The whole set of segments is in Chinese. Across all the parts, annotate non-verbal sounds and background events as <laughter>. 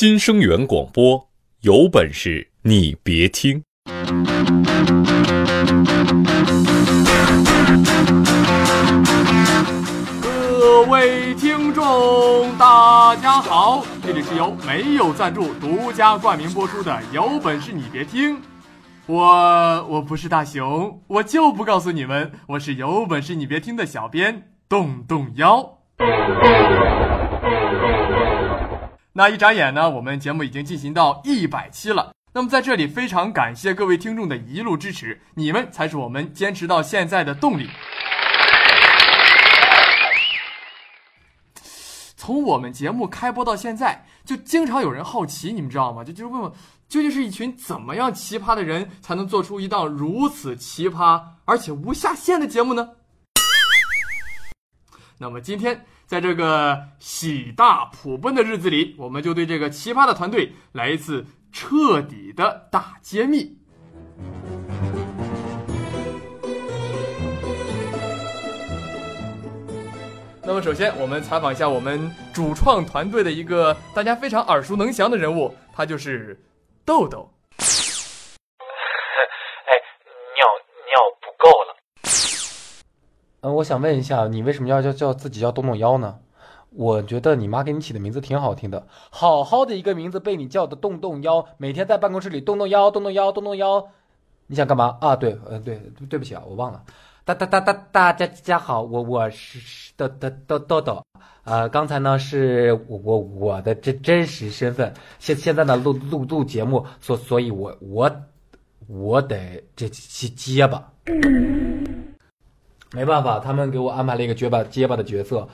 新生源广播，有本事你别听。各位听众，大家好，这里是由没有赞助、独家冠名播出的《有本事你别听》。我我不是大熊，我就不告诉你们，我是有本事你别听的小编动动腰。那一眨眼呢，我们节目已经进行到一百期了。那么在这里，非常感谢各位听众的一路支持，你们才是我们坚持到现在的动力。从我们节目开播到现在，就经常有人好奇，你们知道吗？就就是问我，究竟是一群怎么样奇葩的人，才能做出一档如此奇葩而且无下限的节目呢？那么今天，在这个喜大普奔的日子里，我们就对这个奇葩的团队来一次彻底的大揭秘。那么，首先我们采访一下我们主创团队的一个大家非常耳熟能详的人物，他就是豆豆。哎，尿尿不够了。我想问一下，你为什么要叫叫自己叫动动腰呢？我觉得你妈给你起的名字挺好听的，好好的一个名字被你叫的动动腰，每天在办公室里动动腰、动动腰、动动腰，你想干嘛啊？对，呃，对，对不起啊，我忘了。大大大大大家家好，我我是豆豆豆豆豆，呃，刚才呢是我我我的真真实身份，现现在呢录录录节目，所所以我我我得这结结巴，<laughs> 没办法，他们给我安排了一个结巴结巴的角色，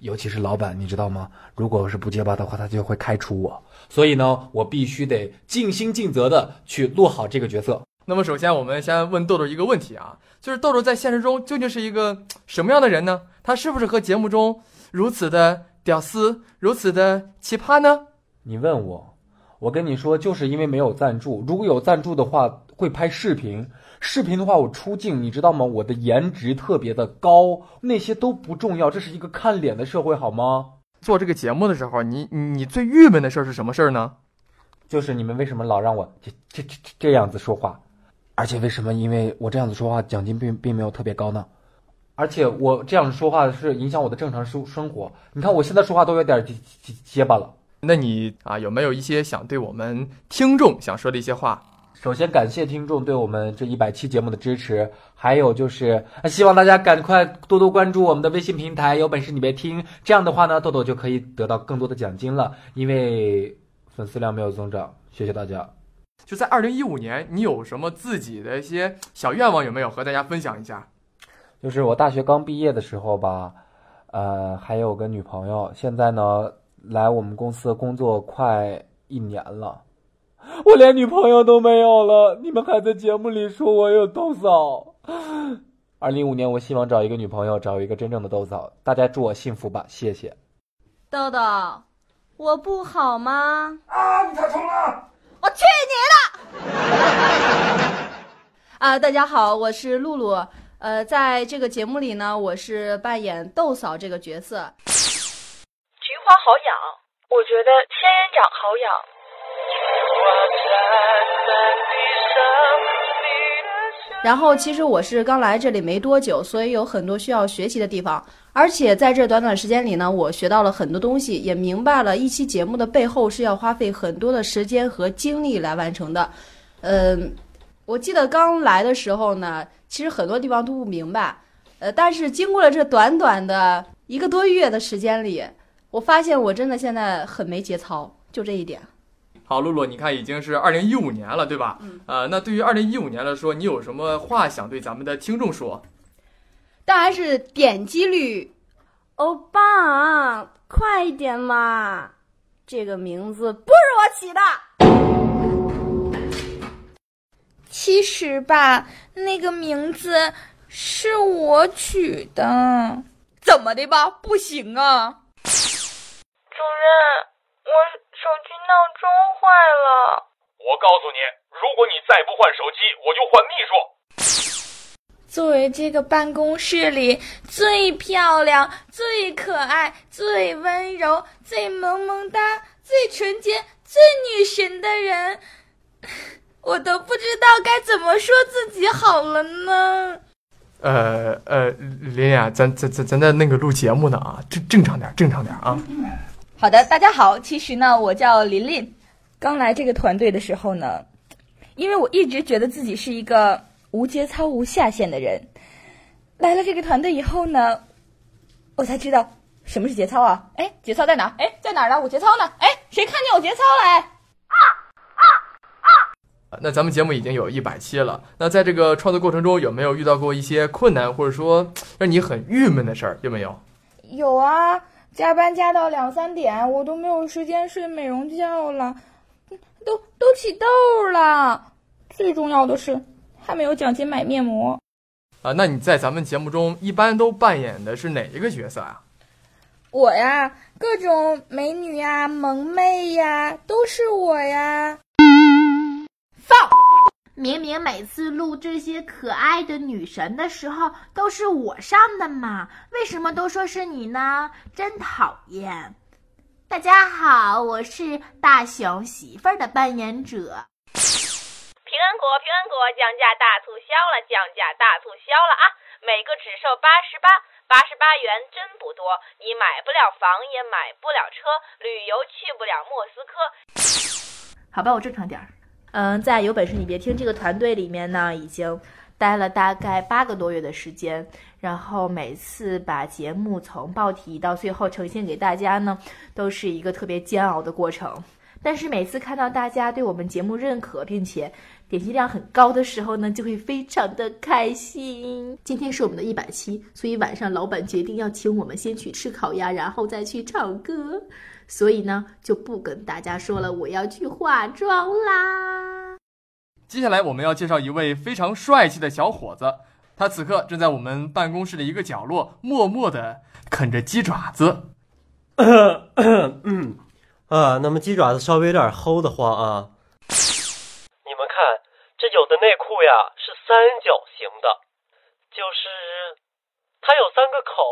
尤其是老板，你知道吗？如果是不结巴的话，他就会开除我，所以呢，我必须得尽心尽责的去录好这个角色。那么，首先我们先问豆豆一个问题啊，就是豆豆在现实中究竟是一个什么样的人呢？他是不是和节目中如此的屌丝，如此的奇葩呢？你问我，我跟你说，就是因为没有赞助，如果有赞助的话，会拍视频。视频的话，我出镜，你知道吗？我的颜值特别的高，那些都不重要，这是一个看脸的社会，好吗？做这个节目的时候，你你最郁闷的事儿是什么事儿呢？就是你们为什么老让我这这这这样子说话？而且为什么？因为我这样子说话，奖金并并没有特别高呢。而且我这样说话是影响我的正常生生活。你看我现在说话都有点结结结巴了。那你啊，有没有一些想对我们听众想说的一些话？首先感谢听众对我们这一百期节目的支持，还有就是希望大家赶快多多关注我们的微信平台，有本事你别听。这样的话呢，豆豆就可以得到更多的奖金了，因为粉丝量没有增长。谢谢大家。就在二零一五年，你有什么自己的一些小愿望？有没有和大家分享一下？就是我大学刚毕业的时候吧，呃，还有个女朋友。现在呢，来我们公司工作快一年了，我连女朋友都没有了。你们还在节目里说我有豆嫂。二零一五年，我希望找一个女朋友，找一个真正的豆嫂。大家祝我幸福吧，谢谢。豆豆，我不好吗？啊，你太冲了！我去你的！<laughs> 啊，大家好，我是露露。呃，在这个节目里呢，我是扮演豆嫂这个角色。菊花好痒，我觉得仙人掌好痒。然后，其实我是刚来这里没多久，所以有很多需要学习的地方。而且在这短短时间里呢，我学到了很多东西，也明白了一期节目的背后是要花费很多的时间和精力来完成的。嗯，我记得刚来的时候呢，其实很多地方都不明白。呃，但是经过了这短短的一个多月的时间里，我发现我真的现在很没节操，就这一点。好，露露，你看已经是二零一五年了，对吧？嗯。呃，那对于二零一五年来说，你有什么话想对咱们的听众说？当然是点击率，欧巴，快一点嘛！这个名字不是我起的。其实吧，那个名字是我取的。怎么的吧？不行啊！主任，我闹钟坏了。我告诉你，如果你再不换手机，我就换秘书。作为这个办公室里最漂亮、最可爱、最温柔、最萌萌哒、最纯洁、最女神的人，我都不知道该怎么说自己好了呢。呃呃，琳琳啊，咱咱咱咱在那个录节目呢啊，正正常点，正常点啊。好的，大家好，其实呢，我叫琳琳。刚来这个团队的时候呢，因为我一直觉得自己是一个无节操、无下限的人。来了这个团队以后呢，我才知道什么是节操啊！哎，节操在哪？哎，在哪儿呢？我节操呢？哎，谁看见我节操了？那咱们节目已经有一百期了，那在这个创作过程中有没有遇到过一些困难，或者说让你很郁闷的事儿？有没有？有啊，加班加到两三点，我都没有时间睡美容觉了，都都起痘了。最重要的是，还没有奖金买面膜。啊，那你在咱们节目中一般都扮演的是哪一个角色啊？我呀，各种美女呀、萌妹呀，都是我呀。放！明明每次录这些可爱的女神的时候都是我上的嘛，为什么都说是你呢？真讨厌！大家好，我是大熊媳妇儿的扮演者。平安果，平安果，降价大促销了，降价大促销了啊！每个只售八十八，八十八元真不多，你买不了房，也买不了车，旅游去不了莫斯科。好吧，我正常点儿。嗯，在有本事你别听这个团队里面呢，已经待了大概八个多月的时间，然后每次把节目从报题到最后呈现给大家呢，都是一个特别煎熬的过程。但是每次看到大家对我们节目认可，并且点击量很高的时候呢，就会非常的开心。今天是我们的一百期，所以晚上老板决定要请我们先去吃烤鸭，然后再去唱歌。所以呢，就不跟大家说了，我要去化妆啦。接下来我们要介绍一位非常帅气的小伙子，他此刻正在我们办公室的一个角落，默默的啃着鸡爪子。嗯 <coughs> 啊，那么鸡爪子稍微有点齁的慌啊。你们看，这有的内裤呀是三角形的，就是它有三个口，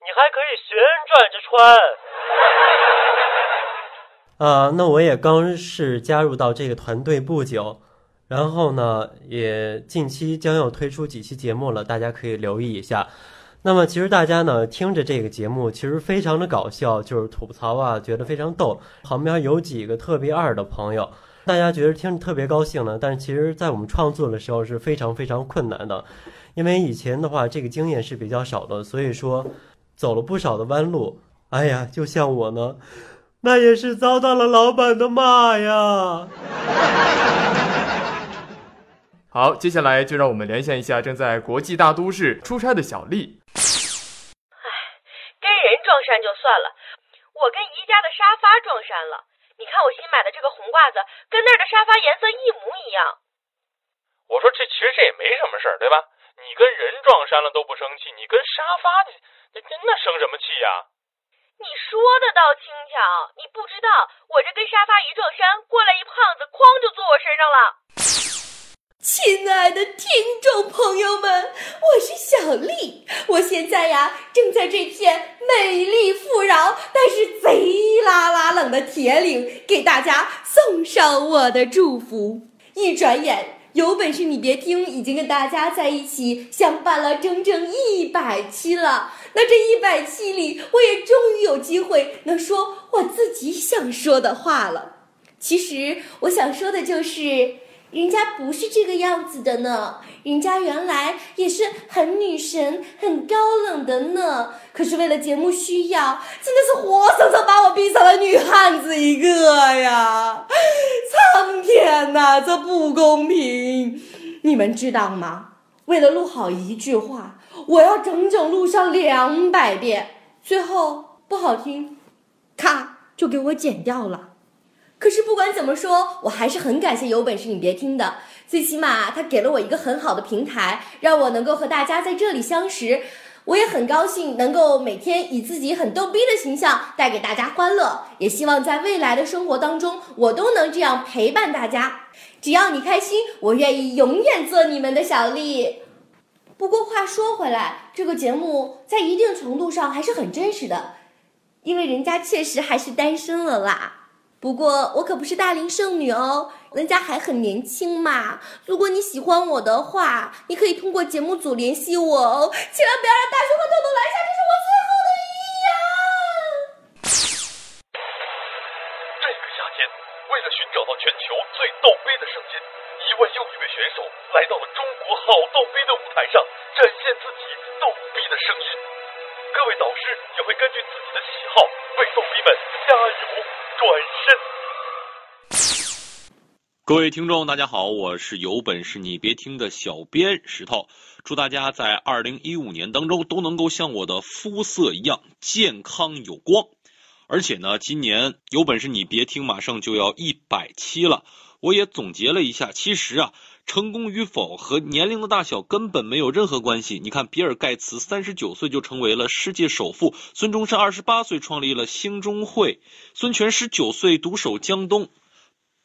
你还可以旋转着穿。啊，<laughs> 那我也刚是加入到这个团队不久，然后呢，也近期将要推出几期节目了，大家可以留意一下。那么其实大家呢听着这个节目，其实非常的搞笑，就是吐槽啊，觉得非常逗。旁边有几个特别二的朋友，大家觉得听着特别高兴呢。但是其实，在我们创作的时候是非常非常困难的，因为以前的话这个经验是比较少的，所以说走了不少的弯路。哎呀，就像我呢。那也是遭到了老板的骂呀。好，接下来就让我们连线一下正在国际大都市出差的小丽。唉，跟人撞衫就算了，我跟宜家的沙发撞衫了。你看我新买的这个红褂子，跟那儿的沙发颜色一模一样。我说这其实这也没什么事儿，对吧？你跟人撞衫了都不生气，你跟沙发那那那生什么气呀？你说的倒轻巧，你不知道我这跟沙发一撞衫，过来一胖子，哐就坐我身上了。亲爱的听众朋友们，我是小丽，我现在呀正在这片美丽富饶但是贼拉拉冷的铁岭，给大家送上我的祝福。一转眼，有本事你别听，已经跟大家在一起相伴了整整一百期了。那这一百期里，我也终于有机会能说我自己想说的话了。其实我想说的就是，人家不是这个样子的呢，人家原来也是很女神、很高冷的呢。可是为了节目需要，真的是活生生把我逼成了女汉子一个呀！苍天呐，这不公平！你们知道吗？为了录好一句话。我要整整录上两百遍，最后不好听，咔就给我剪掉了。可是不管怎么说，我还是很感谢有本事你别听的，最起码他给了我一个很好的平台，让我能够和大家在这里相识。我也很高兴能够每天以自己很逗逼的形象带给大家欢乐，也希望在未来的生活当中，我都能这样陪伴大家。只要你开心，我愿意永远做你们的小丽。不过话说回来，这个节目在一定程度上还是很真实的，因为人家确实还是单身了啦。不过我可不是大龄剩女哦，人家还很年轻嘛。如果你喜欢我的话，你可以通过节目组联系我哦，千万不要让大熊和豆豆拦下，这是我最后的遗言。这个夏天，为了寻找到全球最逗逼的声音，一位又一位选手来到了中国好逗逼的舞台上，展现自己逗逼的声音。各位导师也会根据自己的喜好为逗逼们加油转身。各位听众，大家好，我是有本事你别听的小编石头。祝大家在二零一五年当中都能够像我的肤色一样健康有光。而且呢，今年有本事你别听，马上就要一百期了。我也总结了一下，其实啊，成功与否和年龄的大小根本没有任何关系。你看，比尔盖茨三十九岁就成为了世界首富，孙中山二十八岁创立了兴中会，孙权十九岁独守江东。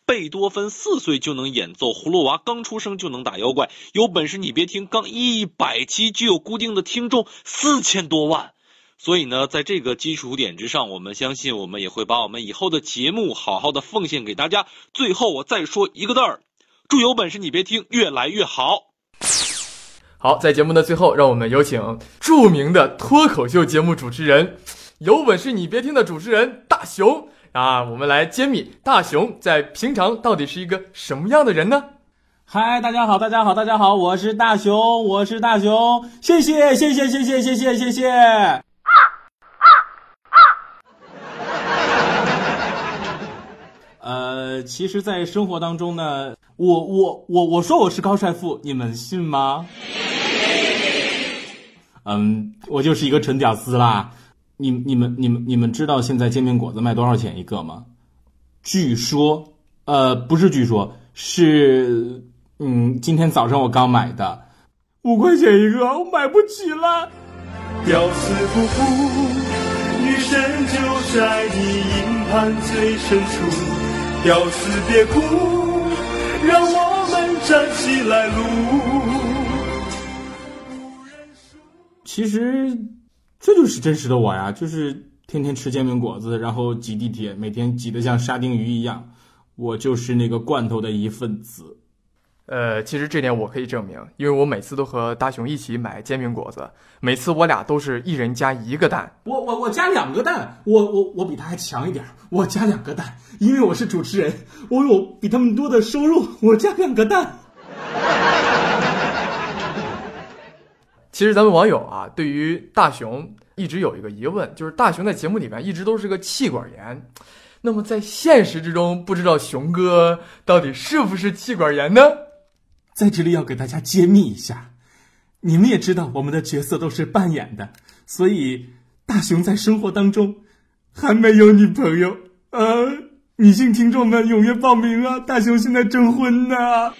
贝多芬四岁就能演奏，葫芦娃刚出生就能打妖怪。有本事你别听，刚一百期就有固定的听众四千多万。所以呢，在这个基础点之上，我们相信我们也会把我们以后的节目好好的奉献给大家。最后我再说一个字儿，祝有本事你别听越来越好。好，在节目的最后，让我们有请著名的脱口秀节目主持人，有本事你别听的主持人大熊啊，我们来揭秘大熊在平常到底是一个什么样的人呢？嗨，大家好，大家好，大家好，我是大熊，我是大熊，谢谢，谢谢，谢谢，谢谢，谢谢。呃，其实，在生活当中呢，我我我我说我是高帅富，你们信吗？嗯，我就是一个纯屌丝啦。你你们你们你们知道现在煎饼果子卖多少钱一个吗？据说，呃，不是据说，是嗯，今天早上我刚买的，五块钱一个，我买不起了。屌丝不服，女神就在你营盘最深处。要是别哭，让我们站起来撸。其实这就是真实的我呀，就是天天吃煎饼果子，然后挤地铁，每天挤得像沙丁鱼一样。我就是那个罐头的一份子。呃，其实这点我可以证明，因为我每次都和大熊一起买煎饼果子，每次我俩都是一人加一个蛋。我我我加两个蛋，我我我比他还强一点，我加两个蛋，因为我是主持人，我有比他们多的收入，我加两个蛋。<laughs> 其实咱们网友啊，对于大熊一直有一个疑问，就是大熊在节目里面一直都是个气管炎，那么在现实之中，不知道熊哥到底是不是气管炎呢？在这里要给大家揭秘一下，你们也知道我们的角色都是扮演的，所以大熊在生活当中还没有女朋友。呃，女性听众们踊跃报名啊！大熊现在征婚呢，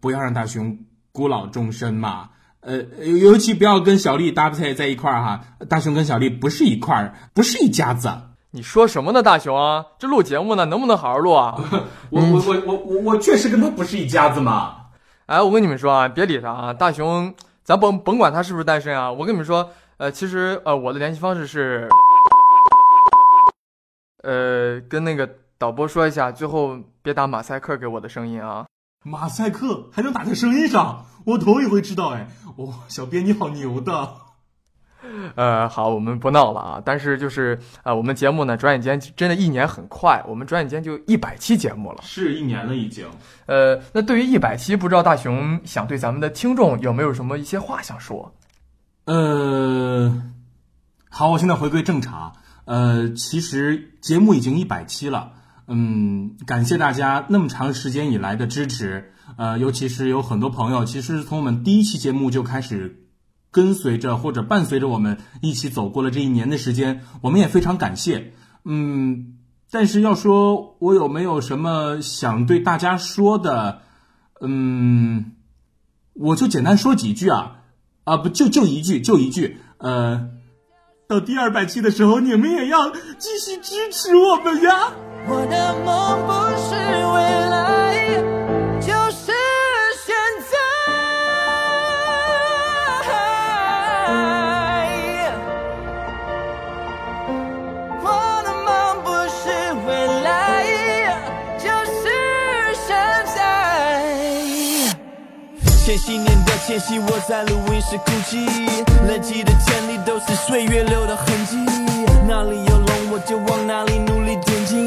不要让大熊孤老终身嘛。呃，尤其不要跟小丽搭配在一块儿哈。大熊跟小丽不是一块儿，不是一家子。你说什么呢，大熊啊？这录节目呢，能不能好好录啊？<laughs> 我我我我我我确实跟他不是一家子嘛。哎，我跟你们说啊，别理他啊，大熊，咱甭甭管他是不是单身啊。我跟你们说，呃，其实呃，我的联系方式是，呃，跟那个导播说一下，最后别打马赛克给我的声音啊。马赛克还能打在声音上？我头一回知道哎。哦，小编你好牛的。呃，好，我们不闹了啊。但是就是呃，我们节目呢，转眼间真的一年很快，我们转眼间就一百期节目了，是一年了已经。呃，那对于一百期，不知道大熊想对咱们的听众有没有什么一些话想说？呃，好，我现在回归正常。呃，其实节目已经一百期了，嗯，感谢大家那么长时间以来的支持。呃，尤其是有很多朋友，其实从我们第一期节目就开始。跟随着或者伴随着我们一起走过了这一年的时间，我们也非常感谢。嗯，但是要说我有没有什么想对大家说的，嗯，我就简单说几句啊，啊不就就一句就一句，呃，到第二百期的时候，你们也要继续支持我们呀。我的梦不是未来。千禧年的前夕，我在录音室哭泣，累积的潜力都是岁月留的痕迹。哪里有龙，我就往哪里努力前进。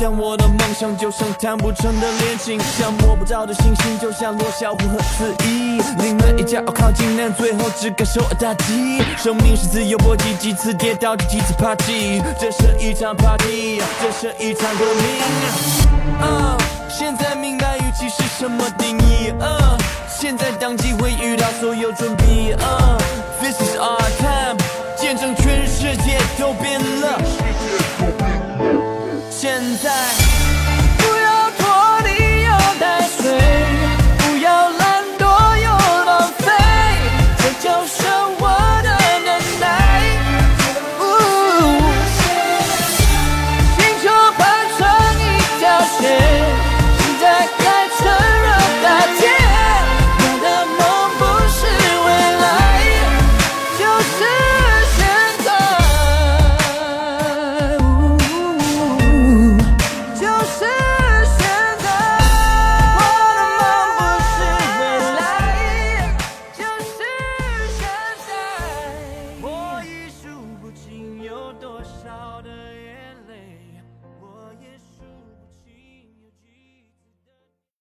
但我的梦想就像谈不成的恋情，像摸不着的星星，就像罗小虎和四一。临门一脚靠近但，最后只感受打击。生命是自由搏击，几次跌倒就几次爬起。这是一场 party，这是一场革命。